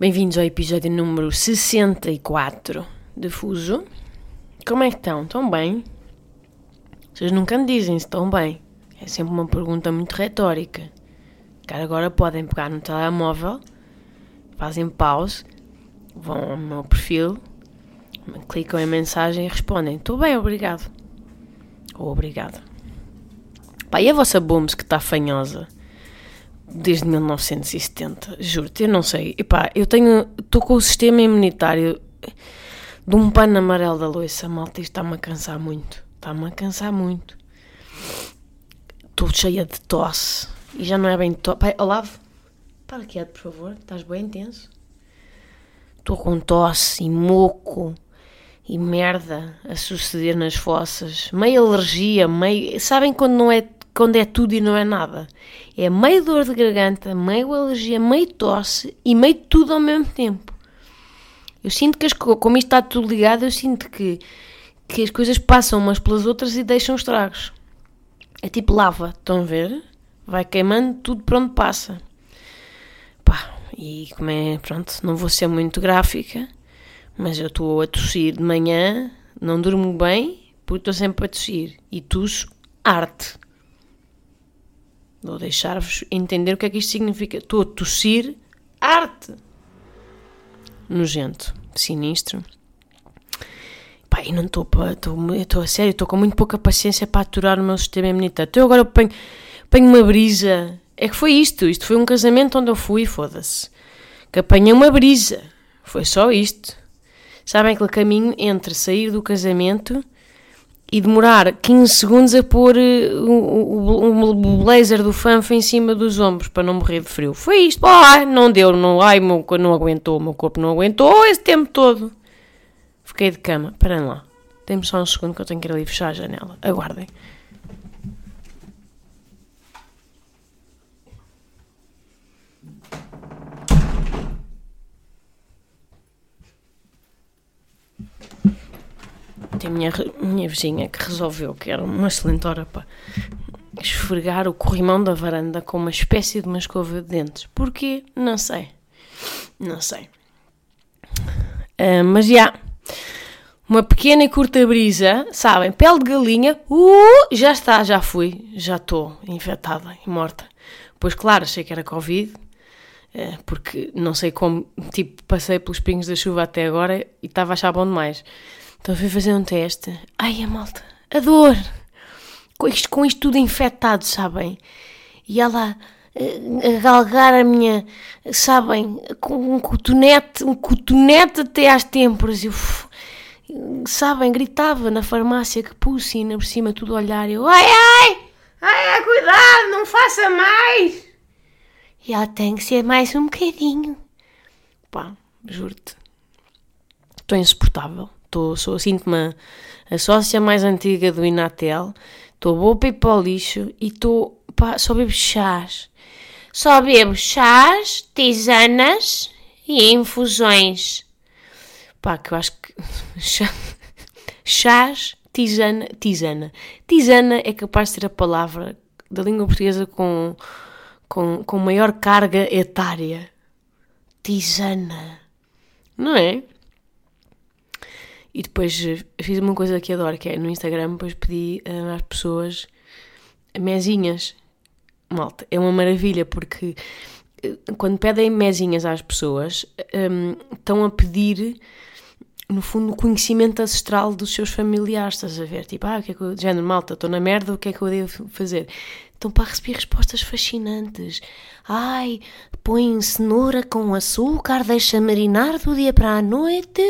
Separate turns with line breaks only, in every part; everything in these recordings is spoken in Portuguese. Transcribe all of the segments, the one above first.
Bem-vindos ao episódio número 64 de Fuso. Como é que estão? Estão bem? Vocês nunca me dizem se estão bem. É sempre uma pergunta muito retórica. Cara, agora podem pegar no telemóvel, fazem pause, vão ao meu perfil, clicam em mensagem e respondem: Estou bem, obrigado. Ou obrigado. Pá, e a vossa Booms que está fanhosa? Desde 1970, juro-te, eu não sei. E pá, eu tenho. Estou com o sistema imunitário de um pano amarelo da loiça, malta. Isto está-me a cansar muito. Está-me a cansar muito. Estou cheia de tosse. E já não é bem tosse. Pai, Olavo, para quieto, por favor. Estás bem intenso? Estou com tosse e moco e merda a suceder nas fossas. Meio alergia, meio. Sabem quando não é quando é tudo e não é nada. É meio dor de garganta, meio alergia, meio tosse e meio tudo ao mesmo tempo. Eu sinto que, as, como isto está tudo ligado, eu sinto que, que as coisas passam umas pelas outras e deixam estragos. É tipo lava, estão a ver? Vai queimando tudo por onde passa. Pá, e como é, pronto, não vou ser muito gráfica, mas eu estou a tossir de manhã, não durmo bem, porque estou sempre a tossir. E tosso arte. Vou deixar-vos entender o que é que isto significa. Estou a tossir arte. Nojento, sinistro. Pá, e não estou. Estou a sério, estou com muito pouca paciência para aturar o meu sistema imunitário. Então agora eu ponho, ponho uma brisa. É que foi isto. Isto foi um casamento onde eu fui, foda-se. Que apanhei uma brisa. Foi só isto. Sabem aquele caminho entre sair do casamento e demorar 15 segundos a pôr o, o, blazer do fanfa em cima dos ombros para não morrer de frio. Foi isto. Ah, não deu, não, ai, meu, não aguentou, o meu corpo não aguentou esse tempo todo. Fiquei de cama. Parem lá. Dê-me só um segundo que eu tenho que ir ali fechar a janela. Aguardem. Tem a minha, minha vizinha que resolveu que era uma excelente hora para esfregar o corrimão da varanda com uma espécie de uma escova de dentes. Porquê? Não sei. Não sei. Uh, mas já. Uma pequena e curta brisa, sabem? Pele de galinha. Uh, já está, já fui. Já estou infectada e morta. Pois claro, achei que era Covid. Uh, porque não sei como, tipo, passei pelos pingos da chuva até agora e estava a achar bom demais. Então fui fazer um teste. Ai, a malta, a dor! Com isto, com isto tudo infectado, sabem? E ela a galgar a minha, sabem, com um cotonete, um cotonete até às têmporas. Eu, sabem, gritava na farmácia que pus e por cima tudo olhar. Eu, ai, ai, ai, ai, cuidado, não faça mais! E ela tem que ser mais um bocadinho. Pá, juro-te. Estou insuportável. Tô, sou, sinto-me a sócia mais antiga do Inatel. Estou boa para ir para o lixo e estou, pá, só bebo chás. Só bebo chás, tisanas e infusões. Pá, que eu acho que. chás, tisana, tisana. Tisana é capaz de ser a palavra da língua portuguesa com, com, com maior carga etária. Tisana. Não é? E depois eh, fiz uma coisa que adoro, que é no Instagram, depois pedi uh, às pessoas mesinhas. Malta, é uma maravilha porque uh, quando pedem mesinhas às pessoas, um, estão a pedir, no fundo, conhecimento ancestral dos seus familiares, estás a ver? Tipo, ah, o que é que eu... Género, malta, estou na merda, o que é que eu devo fazer? Então, para receber respostas fascinantes. Ai, põe cenoura com açúcar, deixa marinar do dia para a noite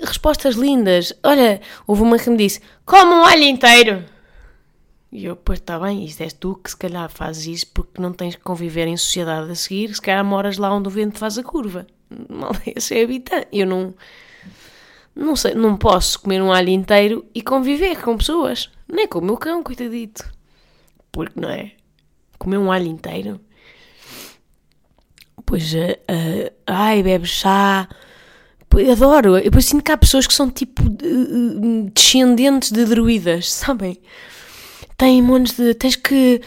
respostas lindas. Olha, houve uma que me disse: come um alho inteiro. E eu, pois está bem, isto és tu que se calhar fazes isso porque não tens que conviver em sociedade a seguir, se calhar moras lá onde o vento faz a curva, uma aldeia sem habitantes. Eu não, não sei, não posso comer um alho inteiro e conviver com pessoas. Nem com o meu cão, coitadito. Porque não é? Comer um alho inteiro. Pois, uh, uh, ai, bebe chá. Eu adoro. Eu depois sinto que há pessoas que são tipo descendentes de druidas, sabem? Tem montes de. Tens que.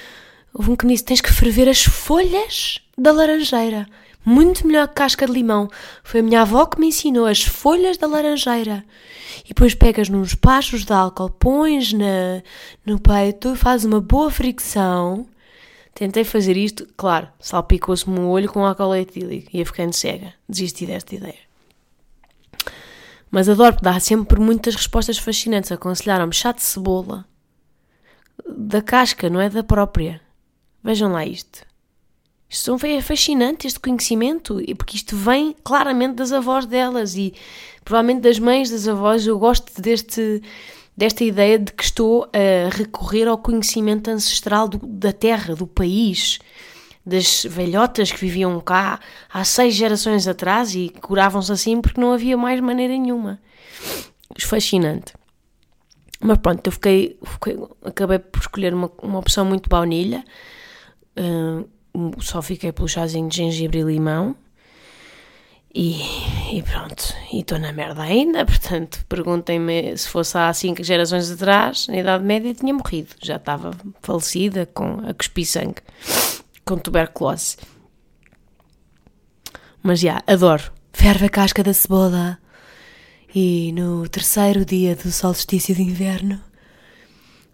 Houve um que me disse: tens que ferver as folhas da laranjeira. Muito melhor que casca de limão. Foi a minha avó que me ensinou as folhas da laranjeira. E depois pegas nos pachos de álcool, pões na, no peito, fazes uma boa fricção. Tentei fazer isto, claro, salpicou-se-me o olho com álcool etílico. Ia ficando cega. Desisti desta ideia. Mas adoro, dá sempre muitas respostas fascinantes. Aconselharam-me chá de cebola. Da casca, não é da própria. Vejam lá isto. Isto é fascinante, este conhecimento, porque isto vem claramente das avós delas e provavelmente das mães das avós. Eu gosto deste, desta ideia de que estou a recorrer ao conhecimento ancestral do, da terra, do país, das velhotas que viviam cá há seis gerações atrás e curavam-se assim porque não havia mais maneira nenhuma. Fascinante. Mas pronto, eu fiquei, fiquei acabei por escolher uma, uma opção muito baunilha. Uh, só fiquei pelo chazinho de gengibre e limão. E, e pronto, e estou na merda ainda, portanto, perguntem-me se fosse há 5 gerações atrás, na Idade Média tinha morrido, já estava falecida com a cuspir sangue, com tuberculose. Mas já, adoro. Ferve a casca da cebola e no terceiro dia do solstício de inverno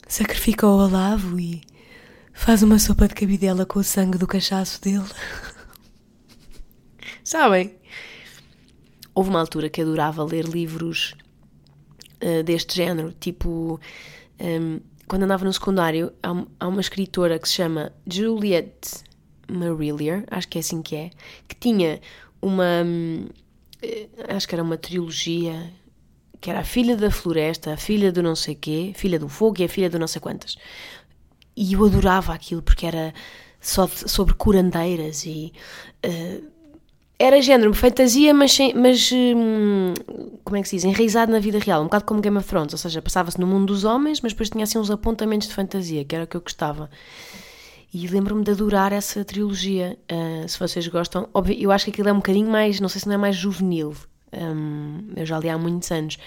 sacrifica o olavo e Faz uma sopa de cabidela com o sangue do cachaço dele. Sabem? Houve uma altura que adorava ler livros uh, deste género, tipo. Um, ehm, quando andava no secundário, há, uma escritora que se chama Juliette Marillier, acho que é assim que é, que tinha uma. Um, eh, acho que era uma trilogia que era a filha da floresta, a filha do não sei quê, filha do fogo e a filha do não sei quantas. E eu adorava aquilo porque era só sobre curandeiras e. Uh, era género fantasia, mas, mas hum, como é que se diz? Enraizado na vida real, um bocado como Game of Thrones, ou seja, passava-se no mundo dos homens, mas depois tinha assim uns apontamentos de fantasia, que era o que eu gostava. E lembro-me de adorar essa trilogia. Uh, se vocês gostam, óbvio, eu acho que aquilo é um bocadinho mais, não sei se não é mais juvenil. Um, eu já li há muitos anos,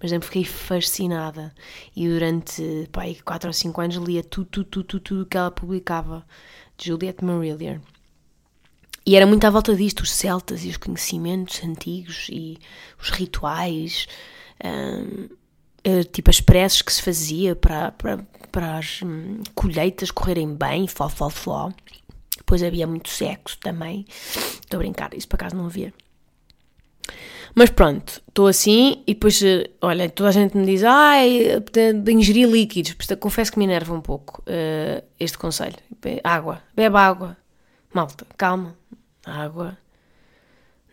mas exemplo, fiquei fascinada e durante pai, 4 ou 5 anos lia tudo, tudo, tudo, tudo, tudo que ela publicava de Juliette Marillier. E era muito à volta disto, os celtas e os conhecimentos antigos e os rituais, um, eh, tipo as preces que se fazia para, para, para as hum, colheitas correrem bem, fó, fó, fó. Depois havia muito sexo também. Estou a brincar, isso por acaso não havia. Mas pronto, estou assim e depois, eh, olha, toda a gente me diz, ai, de ingerir líquidos. Confesso que me enerva um pouco uh, este conselho. Água, bebe água. Malta, calma. Água,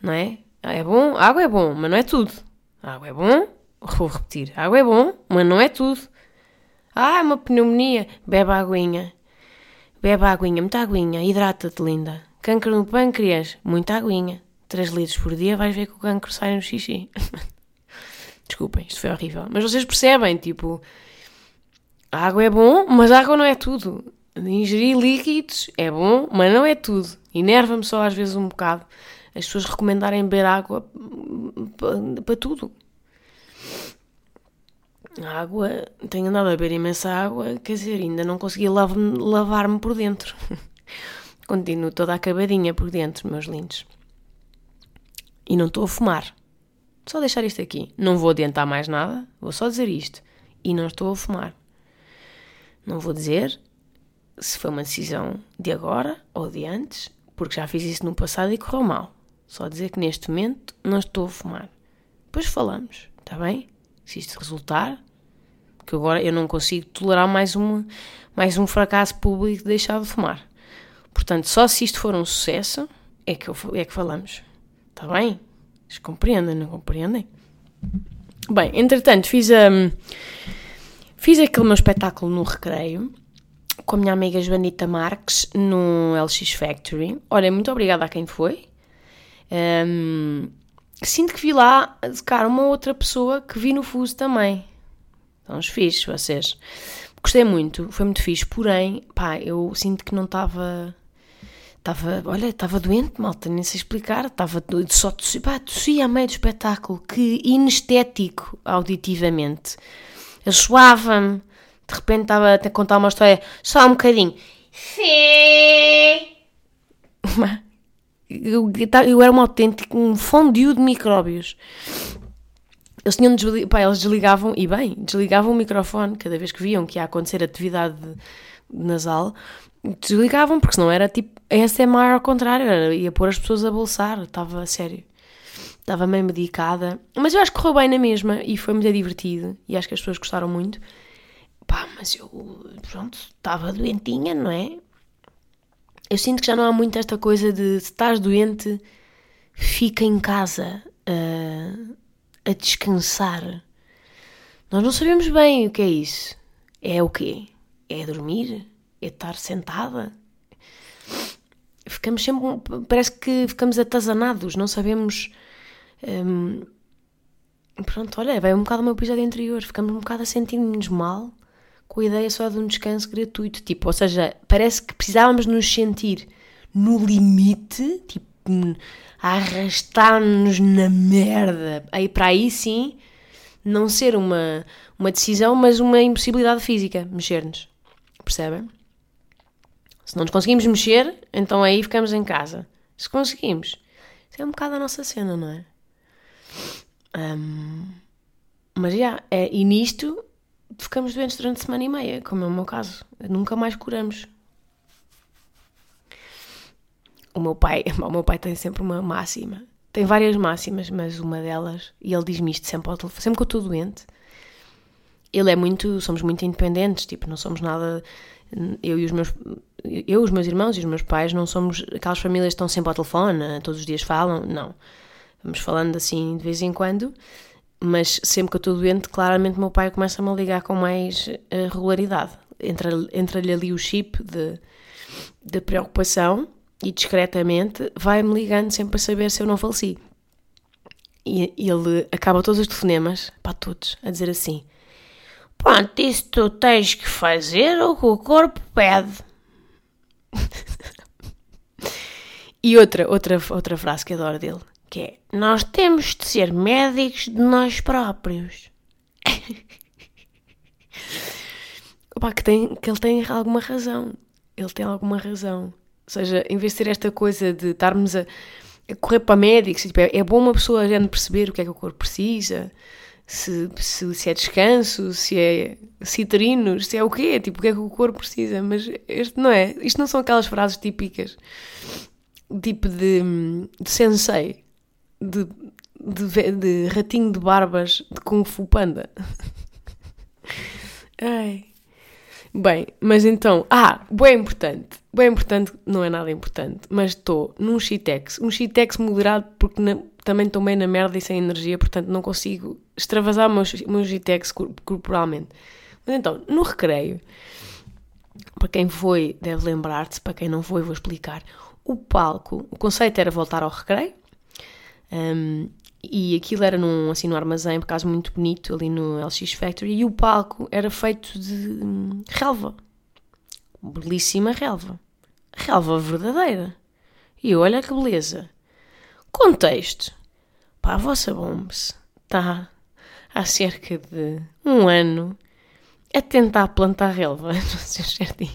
não é? É bom, água é bom, mas não é tudo. Água é bom, vou repetir, água é bom, mas não é tudo. Ah, uma pneumonia, bebe aguinha. Bebe aguinha, muita aguinha, hidrata-te, linda. Câncer no pâncreas, muita aguinha. 3 litros por dia, vais ver que o cancro sai no xixi. Desculpem, isto foi horrível. Mas vocês percebem, tipo, a água é bom, mas a água não é tudo. Ingerir líquidos é bom, mas não é tudo. Enerva-me só às vezes um bocado as pessoas recomendarem beber água para tudo. A água, tenho andado a beber imensa água, quer dizer, ainda não consegui lavar-me por dentro. Continuo toda acabadinha por dentro, meus lindos. E não estou a fumar. Só deixar isto aqui. Não vou adiantar mais nada, vou só dizer isto. E não estou a fumar. Não vou dizer se foi uma decisão de agora ou de antes, porque já fiz isso no passado e correu mal. Só dizer que neste momento não estou a fumar. Depois falamos, está bem? Se isto resultar, que agora eu não consigo tolerar mais, uma, mais um fracasso público de deixar de fumar. Portanto, só se isto for um sucesso é que, eu, é que falamos. Está bem? Vocês compreendem, não compreendem? Bem, entretanto, fiz, um, fiz aquele meu espetáculo no recreio com a minha amiga Joanita Marques no LX Factory. Olha, muito obrigada a quem foi. Um, sinto que vi lá, cara, uma outra pessoa que vi no fuso também. Estão os fixe, vocês. Gostei muito, foi muito fixe, porém, pá, eu sinto que não estava. Estava, olha, estava doente, malta, nem sei explicar. Estava só tossia, pá, tossia a meio do espetáculo, que inestético auditivamente. Eu suava-me, de repente estava a contar uma história, só um bocadinho. Sim! Eu, eu era um autêntico um fondue de micróbios. Eles, tinham deslig... Pá, eles desligavam, e bem, desligavam o microfone cada vez que viam que ia acontecer atividade nasal. Desligavam, porque senão era tipo ASMR ao contrário, era, ia pôr as pessoas a bolsar, estava sério. Estava meio medicada, mas eu acho que correu bem na mesma e foi muito divertido e acho que as pessoas gostaram muito. Pá, mas eu, pronto, estava doentinha, não é? Eu sinto que já não há muito esta coisa de se estás doente, fica em casa. Uh, a descansar. Nós não sabemos bem o que é isso. É o quê? É dormir? É estar sentada? Ficamos sempre. Parece que ficamos atazanados, não sabemos. Hum, pronto, olha, vai um bocado o meu episódio anterior. Ficamos um bocado a sentir-nos mal com a ideia só de um descanso gratuito. Tipo, ou seja, parece que precisávamos nos sentir no limite, tipo, a arrastar-nos na merda. Aí para aí sim, não ser uma, uma decisão, mas uma impossibilidade física, mexer-nos. Percebem? Se não nos conseguimos mexer, então aí ficamos em casa. Se conseguimos, isso é um bocado a nossa cena, não é? Um, mas já, yeah, é, e nisto ficamos doentes durante semana e meia, como é o meu caso. Nunca mais curamos o meu pai, o meu pai tem sempre uma máxima. Tem várias máximas, mas uma delas, e ele diz-me isto sempre ao telefone, sempre que eu estou doente. Ele é muito, somos muito independentes, tipo, não somos nada, eu e os meus, eu, os meus irmãos e os meus pais não somos aquelas famílias que estão sempre ao telefone, todos os dias falam, não. Vamos falando assim de vez em quando, mas sempre que eu estou doente, claramente meu pai começa-me a ligar com mais uh, regularidade. Entra-lhe entra ali o chip de, de preocupação e discretamente vai-me ligando sempre para saber se eu não faleci. E ele acaba todos os telefonemas, para todos, a dizer assim: Pronto, isso tu tens que fazer o que o corpo pede. e outra, outra, outra frase que adoro dele, que é: Nós temos de ser médicos de nós próprios. Opa, que, tem, que ele tem alguma razão. Ele tem alguma razão. Ou seja, em vez de ser esta coisa de estarmos a, a correr para médicos, tipo, é, é, bom uma pessoa já perceber o que é que o corpo precisa, se, se, se é descanso, se é citrinos, se é o quê, tipo, o que é que o corpo precisa. Mas este não é. Isto não são aquelas frases típicas, tipo de, de sensei, de, de, de ratinho de barbas de Kung Fu Panda. Ai. Bem, mas então, ah, bem importante bem importante, não é nada importante, mas estou num Shitex, um Shitex moderado porque na, também estou bem na merda e sem energia, portanto não consigo extravasar o meu, meu Shitex corporalmente. Mas então, no recreio, para quem foi deve lembrar-se, para quem não foi vou explicar, o palco, o conceito era voltar ao recreio, um, e aquilo era num, assim, no armazém, por acaso muito bonito, ali no LX Factory, e o palco era feito de hum, relva, belíssima relva relva verdadeira. E olha que beleza. Contexto. Pá, a vossa Bombs está há cerca de um ano a tentar plantar relva no seu jardim.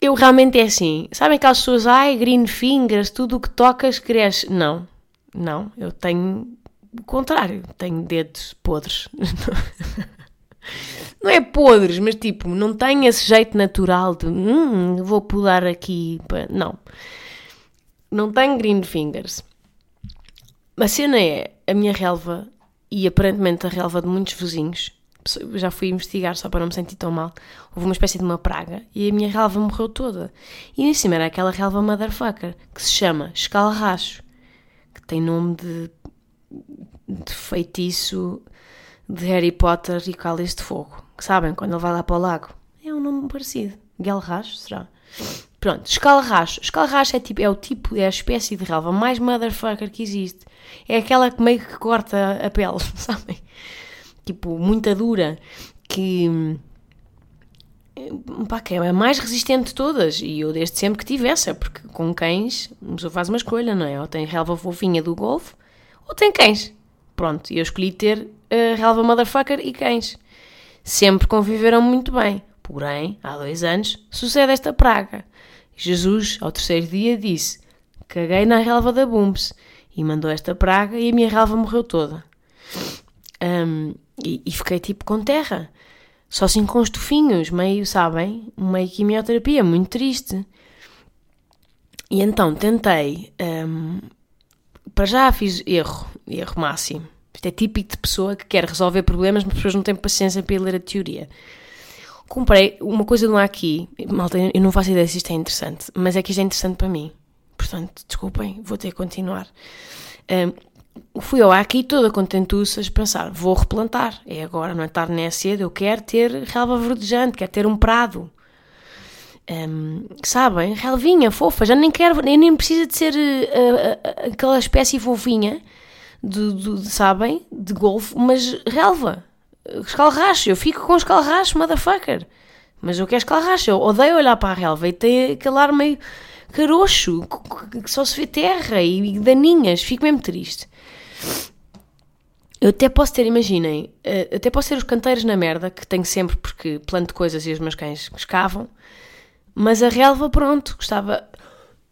Eu realmente é assim. Sabem aquelas pessoas, ai, green fingers, tudo o que tocas cresce. Não, não. Eu tenho o contrário. Tenho dedos podres. Não é podres, mas tipo, não tem esse jeito natural de hum, vou pular aqui. Não. Não tem green fingers. A cena é a minha relva e aparentemente a relva de muitos vizinhos. Já fui investigar só para não me sentir tão mal. Houve uma espécie de uma praga e a minha relva morreu toda. E em cima era aquela relva motherfucker que se chama escalracho, tem nome de, de feitiço de Harry Potter e Cálice de Fogo. Sabem, quando ele vai lá para o lago. É um nome parecido. Gelrash, será? Pronto, escalracho. Escalracho é, tipo, é o tipo, é a espécie de relva mais motherfucker que existe. É aquela que meio que corta a pele, sabem? Tipo, muita dura, que pá, que é a mais resistente de todas. E eu desde sempre que tive essa, porque com cães uma pessoa faz uma escolha, não é? Ou tem relva fofinha do golfe, ou tem cães. Pronto, e eu escolhi ter a relva motherfucker e cães. Sempre conviveram muito bem. Porém, há dois anos, sucede esta praga. Jesus, ao terceiro dia, disse: Caguei na relva da Bumps e mandou esta praga e a minha relva morreu toda. Um, e, e, fiquei tipo com terra. Só assim com estufinhos, meio, sabem? Meio quimioterapia, muito triste. E então tentei. Um, para já fiz erro, erro máximo. Isto é típico de pessoa que quer resolver problemas, mas depois não tem paciência para ler a teoria. Comprei uma coisa não há aqui, malta, eu não faço ideia se isto é interessante, mas é que isto é interessante para mim. Portanto, desculpem, vou ter que continuar. Um, fui ao aqui toda contentuças pensar, vou replantar, é agora, não é tarde nem é cedo, eu quero ter relva verdejante, quero ter um prado. Um, sabem? Relvinha, fofa, já nem quero, nem, nem precisa de ser uh, uh, aquela espécie fofinha, de, de, de, sabem? De golfe, mas relva, escalracho, eu fico com escalracho, motherfucker. Mas eu quero escalracho, eu odeio olhar para a relva e tem aquele ar meio caroxo, que só se vê terra e daninhas, fico mesmo triste. Eu até posso ter, imaginem, eh, até posso ter os canteiros na merda, que tenho sempre porque planto coisas e os meus cães escavam, mas a relva, pronto, gostava.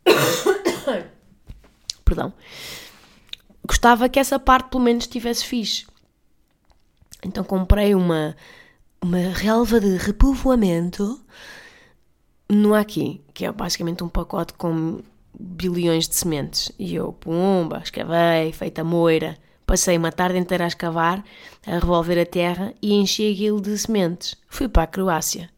Perdão. Gostava que essa parte pelo menos estivesse fixe. Então comprei uma, uma relva de repovoamento no Aqui, que é basicamente um pacote com bilhões de sementes. E eu, pumba, escavei, feita moira. Passei uma tarde inteira a escavar, a revolver a terra e enchi aquilo de sementes. Fui para a Croácia.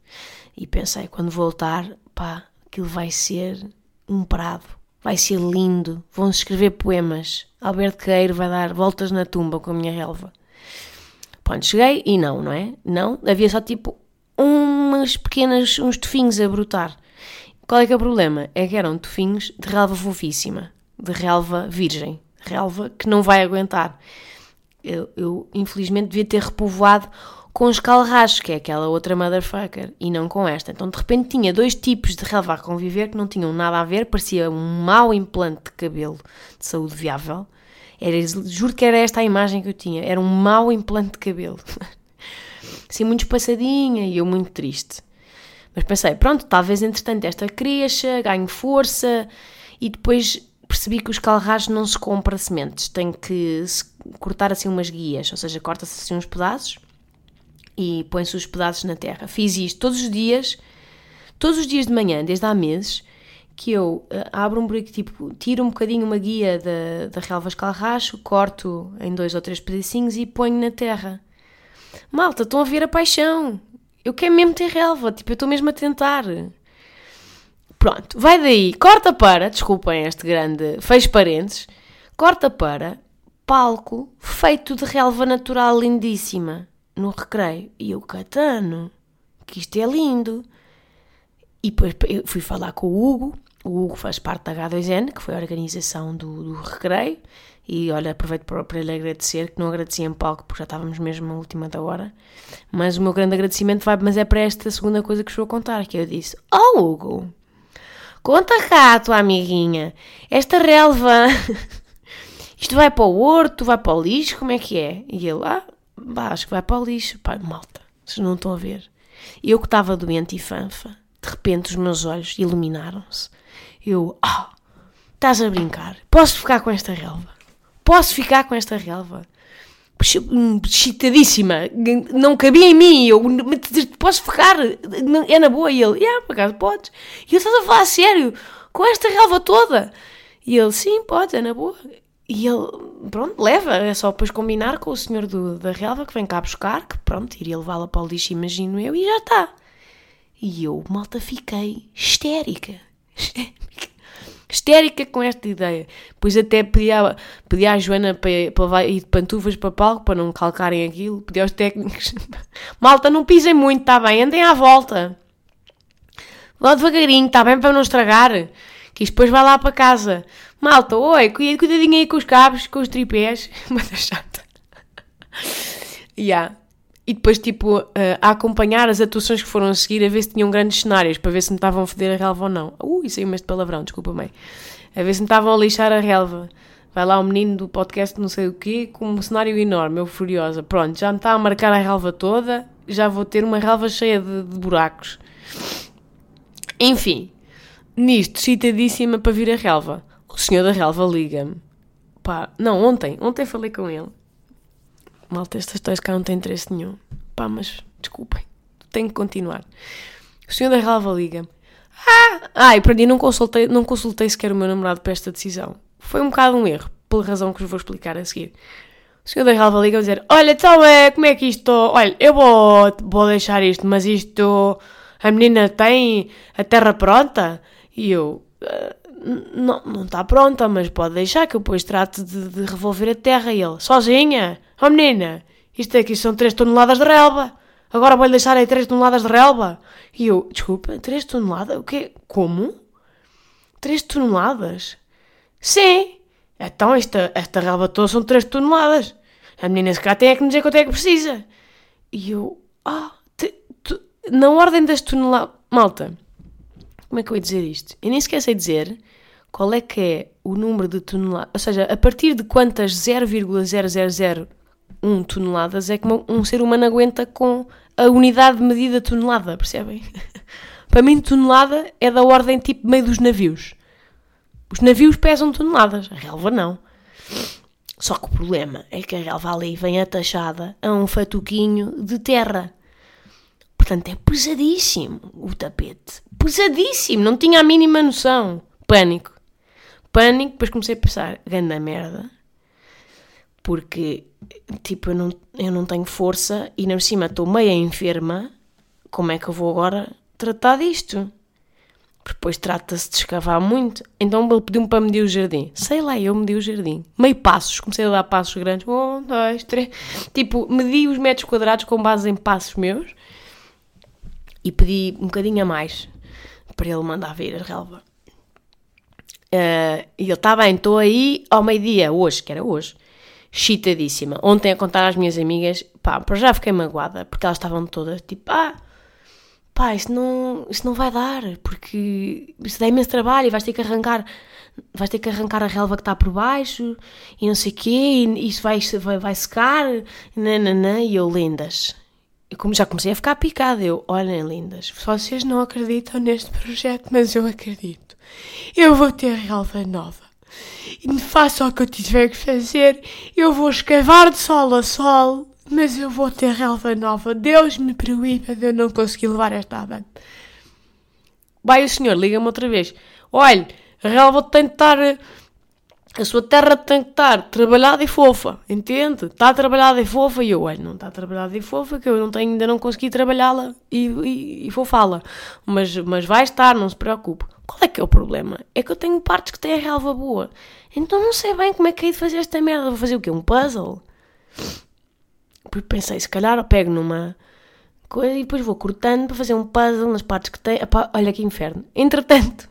E pensei, quando voltar, pá, aquilo vai ser um prado. Vai ser lindo. Vão-se escrever poemas. Alberto Queiro vai dar voltas na tumba com a minha relva. Pronto, cheguei e não, não é? Não, havia só tipo umas pequenas, uns tofinhos a brotar. Qual é que é o problema? É que eram tofinhos de relva fofíssima, de relva virgem, relva que não vai aguentar. Eu, eu infelizmente devia ter repovoado com os calrachos, que é aquela outra motherfucker, e não com esta. Então de repente tinha dois tipos de relva a conviver que não tinham nada a ver, parecia um mau implante de cabelo de saúde viável. Era, juro que era esta a imagem que eu tinha, era um mau implante de cabelo. assim muito espaçadinha e eu muito triste. Mas pensei, pronto, talvez entretanto esta cresça, ganhe força e depois percebi que os calrás não se compra sementes, tem que cortar assim umas guias, ou seja, corta-se assim uns pedaços e põe-se os pedaços na terra. Fiz isto todos os dias, todos os dias de manhã, desde há meses, que eu uh, abro um buraco, tipo, tiro um bocadinho uma guia da, da relva escalracho, corto em dois ou três pedacinhos e ponho na terra. Malta, estão a ver a paixão. Eu quero mesmo ter relva, tipo, eu estou mesmo a tentar. Pronto, vai daí, corta para, desculpem este grande, fez parentes, corta para palco feito de relva natural lindíssima, no recreio. E eu, Catano, que isto é lindo. E depois fui falar com o Hugo, o Hugo faz parte da H2N, que foi a organização do, do recreio, e olha, aproveito para, para lhe agradecer, que não agradeci em palco porque já estávamos mesmo na última da hora. Mas o meu grande agradecimento vai, mas é para esta segunda coisa que vos vou contar, que eu disse: Oh Hugo, conta cá, tua amiguinha, esta relva, isto vai para o horto, vai para o lixo, como é que é? E ele, ah, bah, acho que vai para o lixo. Pá, malta, vocês não estão a ver. Eu que estava doente e fanfa, de repente os meus olhos iluminaram-se. Eu, ah, oh, estás a brincar, posso ficar com esta relva? Posso ficar com esta relva? Excitadíssima, não cabia em mim. Eu posso ficar, é na boa. E ele, yeah, por acaso podes. E eu estava a falar a sério, com esta relva toda. E ele, sim, pode, é na boa. E ele, pronto, leva, é só depois combinar com o senhor do, da relva que vem cá buscar, que pronto, iria levá-la para o lixo, imagino eu, e já está. E eu, malta, fiquei histérica. Histérica histérica com esta ideia. Pois até pedi à, à Joana para, para ir de pantufas para palco, para não calcarem aquilo. Pedi aos técnicos: malta, não pisem muito, está bem, andem à volta. Lá devagarinho, está bem para não estragar. Que isto depois vai lá para casa. Malta, oi, cuidadinho aí com os cabos, com os tripés. Mas é chata. yeah. E depois, tipo, uh, a acompanhar as atuações que foram a seguir, a ver se tinham grandes cenários, para ver se me estavam a foder a relva ou não. Ui, saiu mesmo de palavrão, desculpa, mãe. A ver se me estavam a lixar a relva. Vai lá o menino do podcast não sei o quê, com um cenário enorme, eu furiosa. Pronto, já me está a marcar a relva toda, já vou ter uma relva cheia de, de buracos. Enfim, nisto, citadíssima para vir a relva. O senhor da relva liga-me. Pá, não, ontem, ontem falei com ele. Malta, estas histórias cá não têm interesse nenhum. Pá, mas desculpem, tenho que continuar. O senhor da relva liga-me. Ah, ah, e perdi, não consultei, não consultei sequer o meu namorado para esta decisão. Foi um bocado um erro, pela razão que vos vou explicar a seguir. O senhor da relva liga-me dizer: Olha, então é, como é que isto. Olha, eu vou, vou deixar isto, mas isto. A menina tem a terra pronta? E eu. Uh, não, não está pronta, mas pode deixar que eu depois trate de, de revolver a terra. E ele: Sozinha? Oh menina, isto aqui são 3 toneladas de relva. Agora vou-lhe deixar aí 3 toneladas de relva. E eu: Desculpa, 3 toneladas? O quê? Como? 3 toneladas? Sim. Então esta, esta relva toda são 3 toneladas. A menina se cá tem é que me dizer quanto é que precisa. E eu, ah, tu, na ordem das toneladas. Malta, como é que eu ia dizer isto? Eu nem esqueci de dizer qual é que é o número de toneladas. Ou seja, a partir de quantas 0,001 toneladas é que um ser humano aguenta com a unidade de medida tonelada, percebem? Para mim, tonelada é da ordem tipo meio dos navios. Os navios pesam toneladas, a relva não. Só que o problema é que a relva ali vem atachada a um fatuquinho de terra. Portanto, é pesadíssimo o tapete. Pesadíssimo, não tinha a mínima noção. Pânico. Pânico, depois comecei a pensar, ganda merda. Porque, tipo, eu não, eu não tenho força e, na cima, estou meia enferma. Como é que eu vou agora tratar disto? depois trata-se de escavar muito. Então ele pediu-me para medir o jardim. Sei lá, eu medi o jardim. Meio passos, comecei a dar passos grandes. Um, dois, três. Tipo, medi os metros quadrados com base em passos meus e pedi um bocadinho a mais para ele mandar vir a relva. Uh, e ele, está bem, estou aí ao meio-dia, hoje, que era hoje, chitadíssima. Ontem a contar às minhas amigas, pá, para já fiquei magoada, porque elas estavam todas tipo, ah pá, isso não, isso não vai dar, porque isso dá imenso trabalho e vais ter que arrancar, vais ter que arrancar a relva que está por baixo e não sei o quê, e isso vai, vai, vai secar, nananã, e eu, lindas. Eu como já comecei a ficar picada, eu, olhem, lindas, vocês não acreditam neste projeto, mas eu acredito. Eu vou ter relva nova. E faça o que eu tiver que fazer, eu vou escavar de sol a sol mas eu vou ter relva nova. Deus me proíba de eu não conseguir levar esta avante. Vai o senhor, liga-me outra vez. Olha, a relva tem de estar. A sua terra tem que estar trabalhada e fofa, entende? Está trabalhada e fofa e eu, olha, não está trabalhada e fofa, que eu não tenho, ainda não consegui trabalhá-la e, e, e fofá-la. Mas, mas vai estar, não se preocupe. Qual é que é o problema? É que eu tenho partes que têm a relva boa. Então não sei bem como é que é de fazer esta merda. Vou fazer o quê? Um puzzle? Porque pensei, se calhar eu pego numa coisa e depois vou cortando para fazer um puzzle nas partes que tem. Epá, olha que inferno. Entretanto,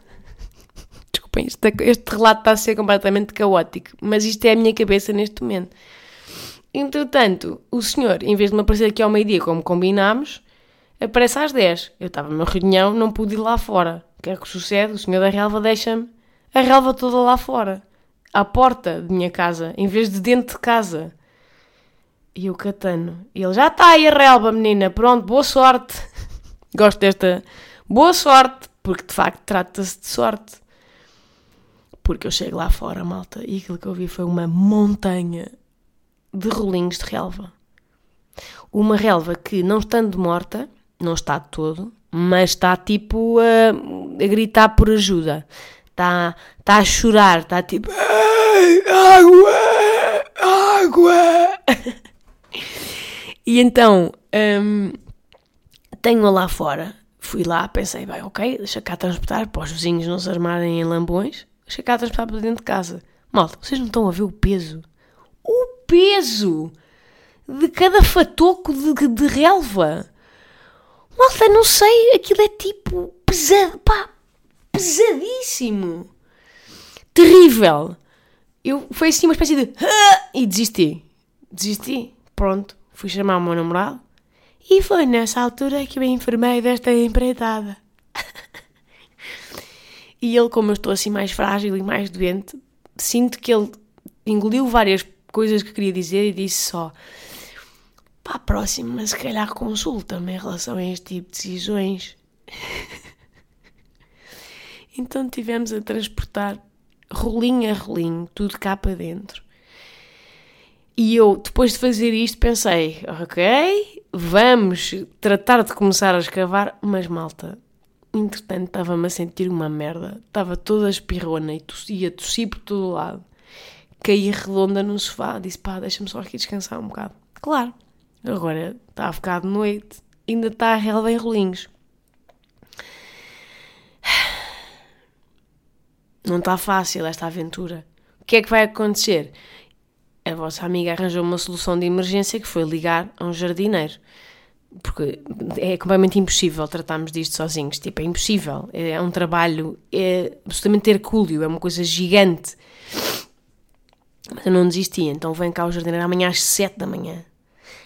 desculpem, este, este relato está a ser completamente caótico, mas isto é a minha cabeça neste momento. Entretanto, o senhor, em vez de me aparecer aqui ao meio-dia, como combinámos, aparece às 10. Eu estava numa reunião, não pude ir lá fora. O que é que sucede? O senhor da relva deixa-me a relva toda lá fora. À porta de minha casa, em vez de dentro de casa. E o Catano. E ele já está aí a relva, menina. Pronto, boa sorte. Gosto desta. Boa sorte, porque de facto trata-se de sorte. Porque eu chego lá fora, malta, e aquilo que eu vi foi uma montanha de rolinhos de relva. Uma relva que, não estando morta, não está de todo, mas está tipo a, a gritar por ajuda. Está, a chorar, está tipo. Água! Água! E então, um, tenho-a lá fora. Fui lá, pensei, bem, ok, deixa cá transportar para os vizinhos não se armarem em lambões. Deixa cá transportar para dentro de casa. Malta, vocês não estão a ver o peso? O peso de cada fatoco de, de relva. Malta, não sei, aquilo é tipo pesado, pá, pesadíssimo. Terrível. Eu, foi assim uma espécie de... E desisti. Desisti. Pronto. Fui chamar o meu namorado. E foi nessa altura que eu me enfermei desta empreitada. e ele, como eu estou assim mais frágil e mais doente, sinto que ele engoliu várias coisas que queria dizer e disse só para a próxima, se calhar consulta-me em relação a este tipo de decisões. então tivemos a transportar rolinho a rolinho, tudo cá para dentro. E eu, depois de fazer isto, pensei: ok, vamos tratar de começar a escavar, mas malta, entretanto estava-me a sentir uma merda, estava toda espirrona e tossia, tossi por todo lado. Caí redonda no sofá, disse: pá, deixa-me só aqui descansar um bocado. Claro, agora está a ficar de noite, ainda está a relva em rolinhos. Não está fácil esta aventura. O que é que vai acontecer? A vossa amiga arranjou uma solução de emergência que foi ligar a um jardineiro. Porque é completamente impossível tratarmos disto sozinhos. Tipo, é impossível. É um trabalho é absolutamente hercúleo, é uma coisa gigante. Mas eu não desisti, então vem cá o jardineiro amanhã às 7 da manhã.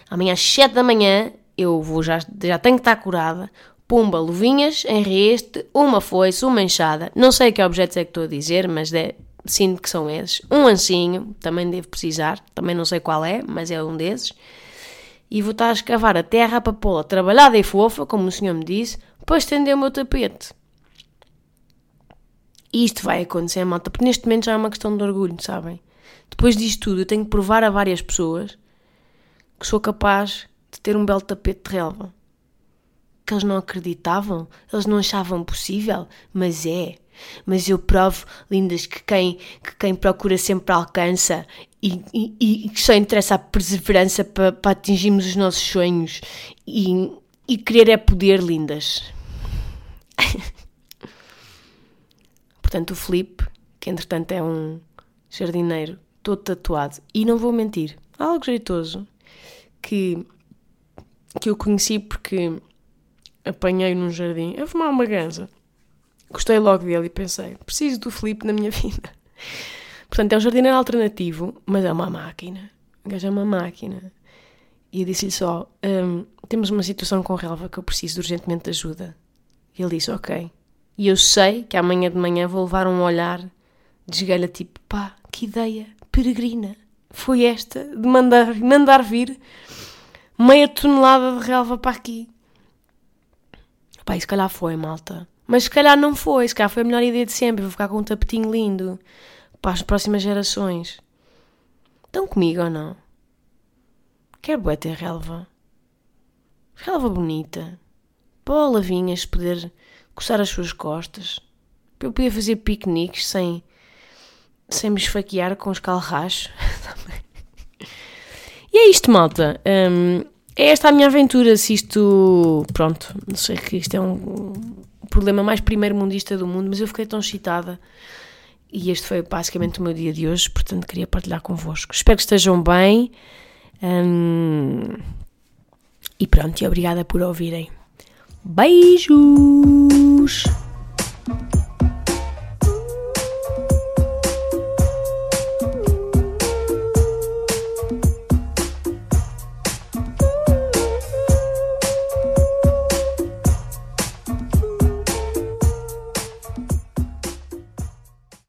Amanhã às 7 da manhã eu vou, já, já tenho que estar curada, Pumba, luvinhas, enrieste, uma foice, uma enxada. Não sei que objetos é que estou a dizer, mas é, sinto que são esses. Um ancinho, também devo precisar, também não sei qual é, mas é um desses. E vou estar a escavar a terra para pô-la trabalhada e fofa, como o senhor me disse, para estender o meu tapete. Isto vai acontecer, malta, porque neste momento já é uma questão de orgulho, sabem? Depois disto tudo, eu tenho que provar a várias pessoas que sou capaz de ter um belo tapete de relva que eles não acreditavam, eles não achavam possível, mas é. Mas eu provo, lindas, que quem, que quem procura sempre alcança e, e, e que só interessa a perseverança para, atingirmos os nossos sonhos. E, e querer é poder, lindas. Portanto, o Felipe, que entretanto é um jardineiro todo tatuado, e não vou mentir, algo jeitoso, que, que eu conheci porque apanhei num jardim a fumar uma ganza. Gostei logo dele e pensei, preciso do Felipe na minha vida. Portanto, é um jardineiro alternativo, mas é uma máquina. O gajo é uma máquina. E eu disse-lhe só, um, temos uma situação com relva que eu preciso urgentemente de ajuda. E ele disse, ok. E eu sei que amanhã de manhã vou levar um olhar de esgalha tipo, pá, que ideia peregrina. Foi esta de mandar, mandar vir meia tonelada de relva para aqui. Pá, se calhar foi, malta. Mas se calhar não foi, se calhar foi a melhor ideia de sempre. Vou ficar com um tapetinho lindo para as próximas gerações. Estão comigo ou não? Quero bué ter relva. Relva bonita. Para o Lavinhas poder coçar as suas costas. Para eu poder fazer piqueniques sem, sem me esfaquear com os calrachos. e é isto, malta. Um, é esta a minha aventura, se isto. Pronto, não sei que isto é um problema mais primeiro-mundista do mundo, mas eu fiquei tão excitada. E este foi basicamente o meu dia de hoje, portanto queria partilhar convosco. Espero que estejam bem. Hum, e pronto, e obrigada por ouvirem. Beijos!